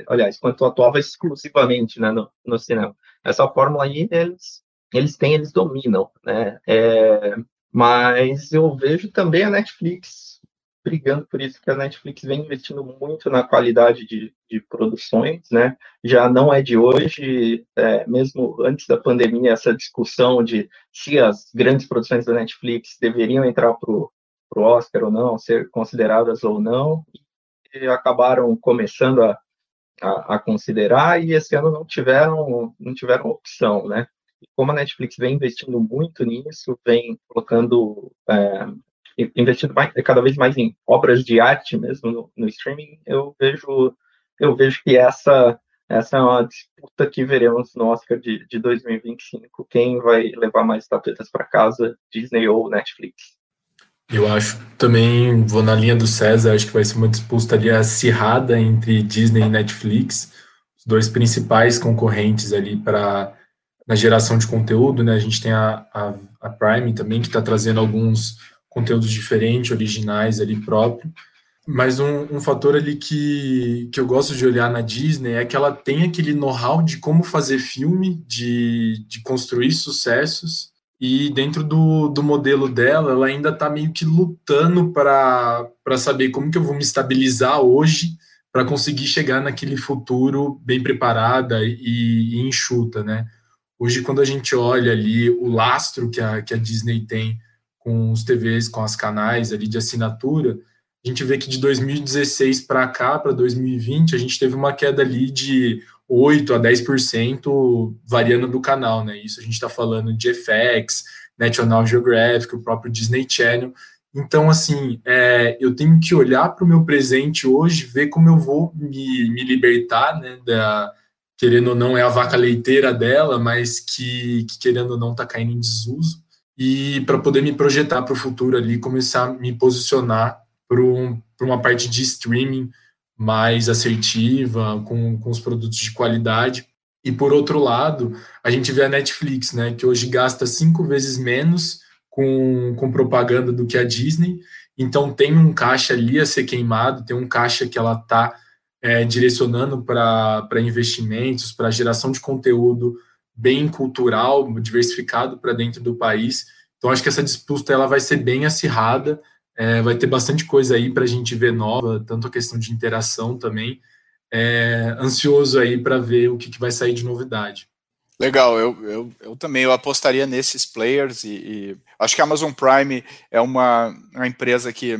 aliás, enquanto atuava exclusivamente né, no, no cinema. Essa fórmula aí, eles, eles têm, eles dominam, né? É, mas eu vejo também a Netflix brigando por isso que a Netflix vem investindo muito na qualidade de, de produções, né? Já não é de hoje, é, mesmo antes da pandemia, essa discussão de se as grandes produções da Netflix deveriam entrar para o Oscar ou não, ser consideradas ou não, e acabaram começando a, a, a, considerar e esse ano não tiveram não tiveram opção, né? como a Netflix vem investindo muito nisso, vem colocando é, investindo mais, cada vez mais em obras de arte mesmo no, no, streaming, eu vejo, eu vejo que essa, essa é uma disputa que veremos no Oscar de, de 2025. Quem vai levar mais estatuetas para casa, Disney ou Netflix? Eu acho também, vou na linha do César, acho que vai ser uma disputa ali acirrada entre Disney e Netflix, os dois principais concorrentes ali para na geração de conteúdo, né? A gente tem a, a, a Prime também, que está trazendo alguns conteúdos diferentes, originais ali próprio. Mas um, um, fator ali que, que eu gosto de olhar na Disney é que ela tem aquele know-how de como fazer filme, de, de construir sucessos, e dentro do, do modelo dela, ela ainda está meio que lutando para saber como que eu vou me estabilizar hoje para conseguir chegar naquele futuro bem preparada e, e enxuta, né? Hoje, quando a gente olha ali o lastro que a, que a Disney tem com os TVs, com as canais ali de assinatura, a gente vê que de 2016 para cá, para 2020, a gente teve uma queda ali de 8 a 10% variando do canal, né? Isso a gente está falando de FX, National Geographic, o próprio Disney Channel. Então, assim, é, eu tenho que olhar para o meu presente hoje, ver como eu vou me, me libertar, né? Da, querendo ou não, é a vaca leiteira dela, mas que, que querendo ou não está caindo em desuso. E para poder me projetar para o futuro ali, começar a me posicionar para um, uma parte de streaming mais assertiva, com, com os produtos de qualidade. E por outro lado, a gente vê a Netflix, né, que hoje gasta cinco vezes menos com, com propaganda do que a Disney. Então tem um caixa ali a ser queimado, tem um caixa que ela está é, direcionando para investimentos, para geração de conteúdo bem cultural, diversificado para dentro do país. Então acho que essa disputa ela vai ser bem acirrada é, vai ter bastante coisa aí para a gente ver nova, tanto a questão de interação também. É, ansioso aí para ver o que, que, vai sair de novidade. Legal, eu, eu, eu também eu apostaria nesses players e, e, acho que a Amazon Prime é uma, uma empresa que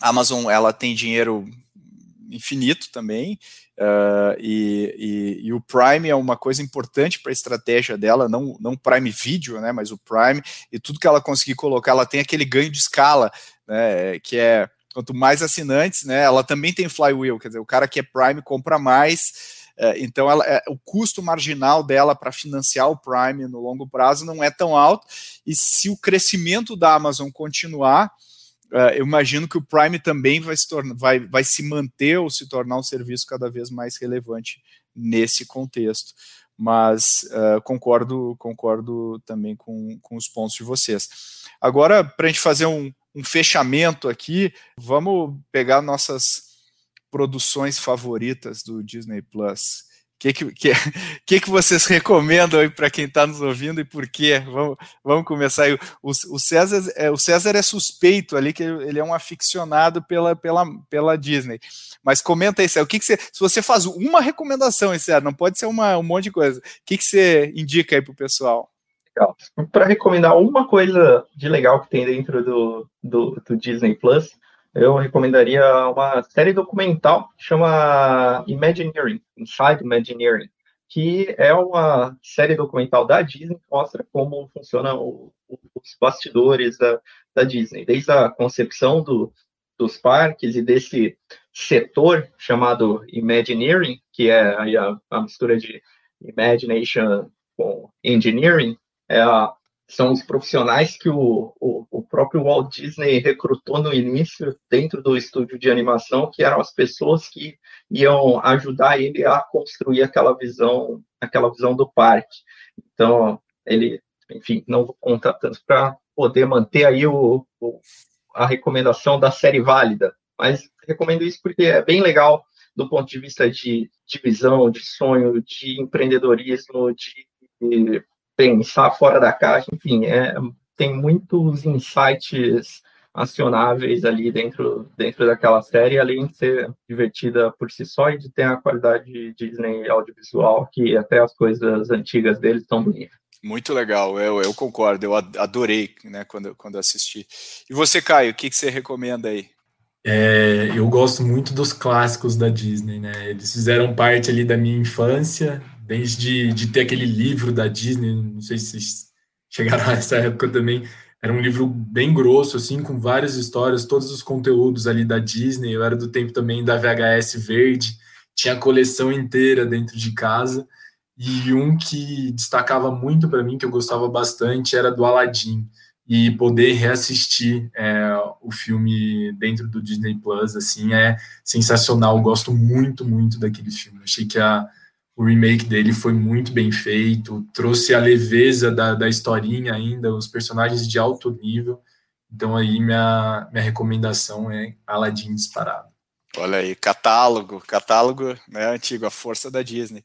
a Amazon ela tem dinheiro infinito também, Uh, e, e, e, o Prime é uma coisa importante para a estratégia dela, não, não Prime Video, né, mas o Prime, e tudo que ela conseguir colocar, ela tem aquele ganho de escala, né, que é quanto mais assinantes, né, ela também tem flywheel, quer dizer, o cara que é Prime compra mais, uh, então ela, é, o custo marginal dela para financiar o Prime no longo prazo não é tão alto, e se o crescimento da Amazon continuar, uh, eu imagino que o Prime também vai se, tornar, vai, vai se manter ou se tornar um serviço cada vez mais relevante nesse contexto. Mas uh, concordo, concordo também com, com os pontos de vocês. Agora, para a gente fazer um, um fechamento aqui, vamos pegar nossas produções favoritas do Disney Plus. Que, que, que, que, vocês recomendam aí para quem está nos ouvindo e por quê? Vamos, vamos começar aí. O, o, César, é, o César é suspeito ali, que ele é um aficionado pela, pela, pela Disney. Mas comenta aí, César, o que, que você. Se você faz uma recomendação, hein, César, não pode ser uma, um monte de coisa. O que, que você indica aí para o pessoal? Para recomendar uma coisa de legal que tem dentro do, do, do Disney Plus, eu recomendaria uma série documental que chama Imagineering, Inside Imagineering, que é uma série documental da Disney que mostra como funcionam os bastidores da, da Disney, desde a concepção do, dos parques e desse setor chamado Imagineering, que é a, a mistura de Imagination com Engineering, é a são os profissionais que o, o, o, próprio Walt Disney recrutou no início dentro do estúdio de animação, que eram as pessoas que iam ajudar ele a construir aquela visão, aquela visão do parque. Então, ele, enfim, não vou contar tanto para poder manter aí o, o, a recomendação da série válida, mas recomendo isso porque é bem legal do ponto de vista de, de visão, de sonho, de empreendedorismo, de pensar fora da caixa, enfim, é, tem muitos insights acionáveis ali dentro, dentro daquela série, além de ser divertida por si só e de ter a qualidade de Disney audiovisual, que até as coisas antigas deles estão bonitas. Muito legal, eu, eu concordo, eu adorei né, quando, quando assisti. E você, Caio, o que, que você recomenda aí? É, eu gosto muito dos clássicos da Disney, né? Eles fizeram parte ali da minha infância, desde de ter aquele livro da Disney, não sei se vocês chegaram a essa época também, era um livro bem grosso, assim, com várias histórias, todos os conteúdos ali da Disney, eu era do tempo também da VHS verde, tinha a coleção inteira dentro de casa, e um que destacava muito para mim, que eu gostava bastante, era do Aladdin, e poder reassistir é, o filme dentro do Disney Plus, assim, é sensacional, eu gosto muito, muito daquele filme, achei que a o remake dele foi muito bem feito, trouxe a leveza da, da historinha ainda, os personagens de alto nível. Então aí minha, minha recomendação é Aladdin disparado. Olha aí, catálogo, catálogo né, antigo, a força da Disney.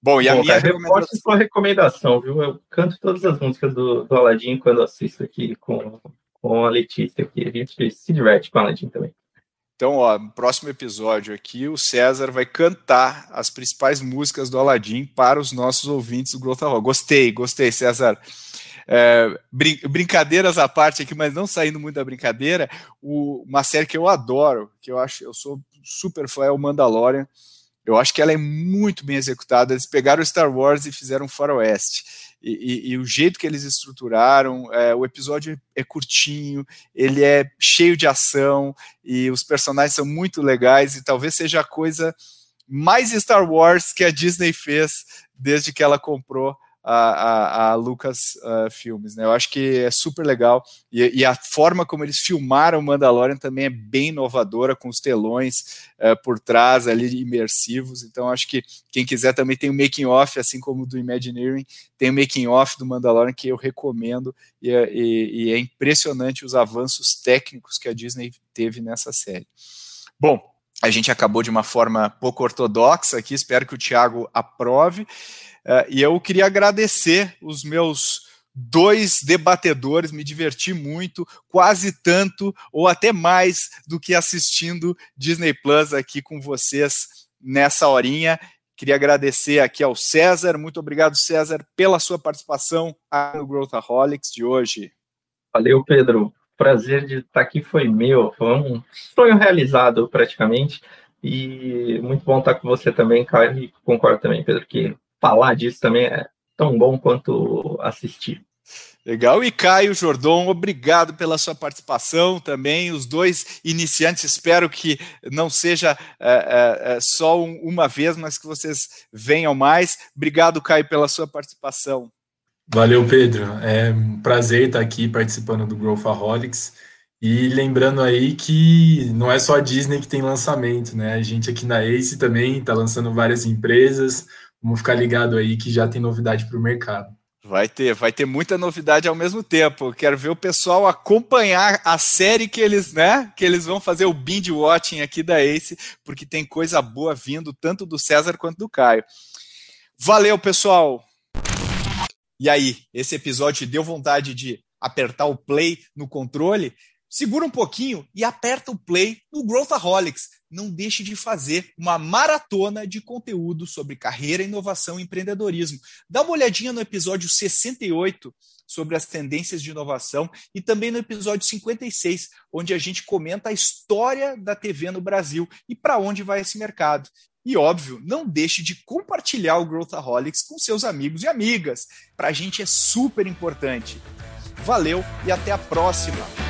Bom, e a Bom, minha cara, recomendação... sua recomendação, viu? Eu canto todas as músicas do, do Aladdin quando assisto aqui com, com a Letícia aqui. A gente se diverte com a Aladdin também. Então, ó, no próximo episódio aqui, o César vai cantar as principais músicas do Aladdin para os nossos ouvintes do Growth Hall. Gostei, gostei, César. é, brin brincadeiras à parte aqui, mas não saindo muito da brincadeira, o, uma série que eu adoro, que eu acho, eu sou super fã, é o Mandalorian. Eu acho que ela é muito bem executada. Eles pegaram o Star Wars e fizeram um faroeste. E, e, e, o jeito que eles estruturaram, é, o episódio é curtinho, ele é cheio de ação e os personagens são muito legais e talvez seja a coisa mais Star Wars que a Disney fez desde que ela comprou a, a, a Lucas uh, Filmes, né? Eu acho que é super legal e, e, a forma como eles filmaram Mandalorian também é bem inovadora, com os telões uh, por trás ali imersivos. Então acho que quem quiser também tem o making off, assim como do Imagineering, tem o making off do Mandalorian que eu recomendo e, é, e, e é impressionante os avanços técnicos que a Disney teve nessa série. Bom, a gente acabou de uma forma pouco ortodoxa aqui, espero que o Thiago aprove. Uh, e eu queria agradecer os meus dois debatedores, me diverti muito, quase tanto ou até mais do que assistindo Disney Plus aqui com vocês nessa horinha. Queria agradecer aqui ao César, muito obrigado, César, pela sua participação no Growthaholics de hoje. Valeu, Pedro. Prazer de estar aqui foi meu, foi um sonho realizado praticamente. E muito bom estar com você também, Caio, e concordo também, Pedro, que falar disso também é tão bom quanto assistir. Legal. E Caio Jordão, obrigado pela sua participação também. Os dois iniciantes, espero que não seja é, é, é só um, uma vez, mas que vocês venham mais. Obrigado, Caio, pela sua participação. Valeu, Pedro. É um prazer estar aqui participando do Growthaholics. E lembrando aí que não é só a Disney que tem lançamento, né? A gente aqui na Ace também está lançando várias empresas. Vamos ficar ligado aí que já tem novidade para o mercado. Vai ter, vai ter muita novidade ao mesmo tempo. Quero ver o pessoal acompanhar a série que eles, né, que eles vão fazer o binge watching aqui da Ace, porque tem coisa boa vindo tanto do César quanto do Caio. Valeu, pessoal. E aí, esse episódio deu vontade de apertar o play no controle? Segura um pouquinho e aperta o play no Growthaholics. Não deixe de fazer uma maratona de conteúdo sobre carreira, inovação e empreendedorismo. Dá uma olhadinha no episódio 68 sobre as tendências de inovação e também no episódio 56, onde a gente comenta a história da TV no Brasil e para onde vai esse mercado. E óbvio, não deixe de compartilhar o Growthaholics com seus amigos e amigas. Para a gente é super importante. Valeu e até a próxima!